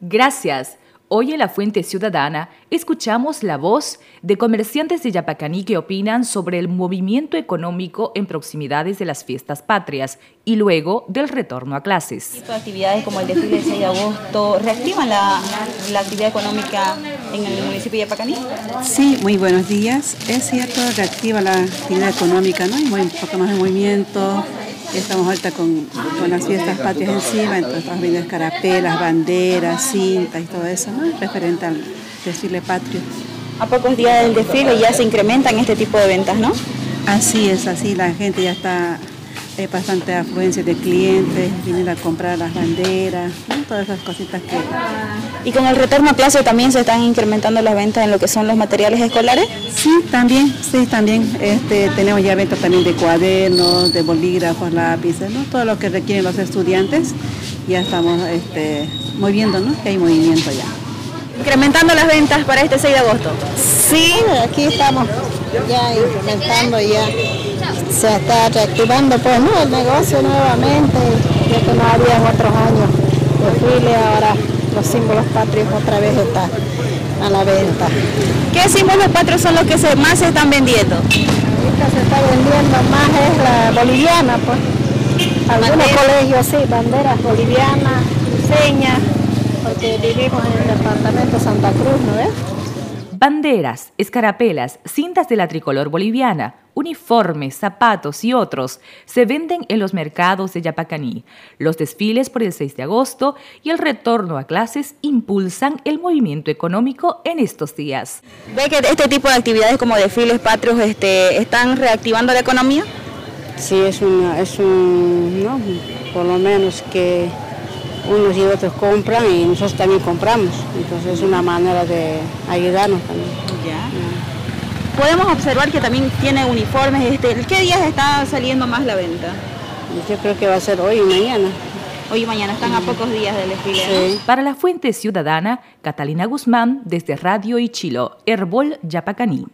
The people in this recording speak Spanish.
Gracias. Hoy en la Fuente Ciudadana escuchamos la voz de comerciantes de Yapacaní que opinan sobre el movimiento económico en proximidades de las fiestas patrias y luego del retorno a clases. Actividades como el desfile del 6 de agosto reactivan la, la actividad económica en el municipio de Yapacaní. Sí, muy buenos días. Es cierto, reactiva la actividad económica, ¿no? Hay un poco más de movimiento, Estamos ahorita con, las fiestas patrias encima, entonces estamos viendo escarapelas, banderas, cintas y todo eso, ¿no? Referente al desfile patrio. A pocos días del desfile ya se incrementan este tipo de ventas, ¿no? Así es, así la gente ya está hay bastante afluencia de clientes, vienen a comprar las banderas, todas esas cositas que... ¿Y con el retorno a clase también se están incrementando las ventas en lo que son los materiales escolares? Sí, también, sí, también. Este, tenemos ya ventas también de cuadernos, de bolígrafos, lápices, ¿no? todo lo que requieren los estudiantes. Ya estamos este, moviendo, ¿no? que hay movimiento ya. ¿Incrementando las ventas para este 6 de agosto? Sí, aquí estamos ya incrementando ya se está reactivando pues ¿no? el negocio nuevamente, ya que no había en otros años desfile, ahora los símbolos patrios otra vez están a la venta. ¿Qué símbolos patrios son los que más se están vendiendo? Ahorita se está vendiendo más es la boliviana, pues. Algunos colegios sí, banderas bolivianas, señas, porque vivimos en el departamento Santa Cruz, ¿no ves? banderas, escarapelas, cintas de la tricolor boliviana, uniformes, zapatos y otros se venden en los mercados de Yapacaní. Los desfiles por el 6 de agosto y el retorno a clases impulsan el movimiento económico en estos días. ¿Ve que este tipo de actividades como desfiles patrios este, están reactivando la economía? Sí, es, una, es un, no, por lo menos que unos y otros compran y nosotros también compramos. Entonces es una manera de ayudarnos también. Podemos observar que también tiene uniformes. Este, ¿Qué días está saliendo más la venta? Yo creo que va a ser hoy y mañana. Hoy y mañana están a pocos días del desfile. Para la Fuente Ciudadana, Catalina Guzmán, desde Radio Ichilo, Herbol Yapacaní.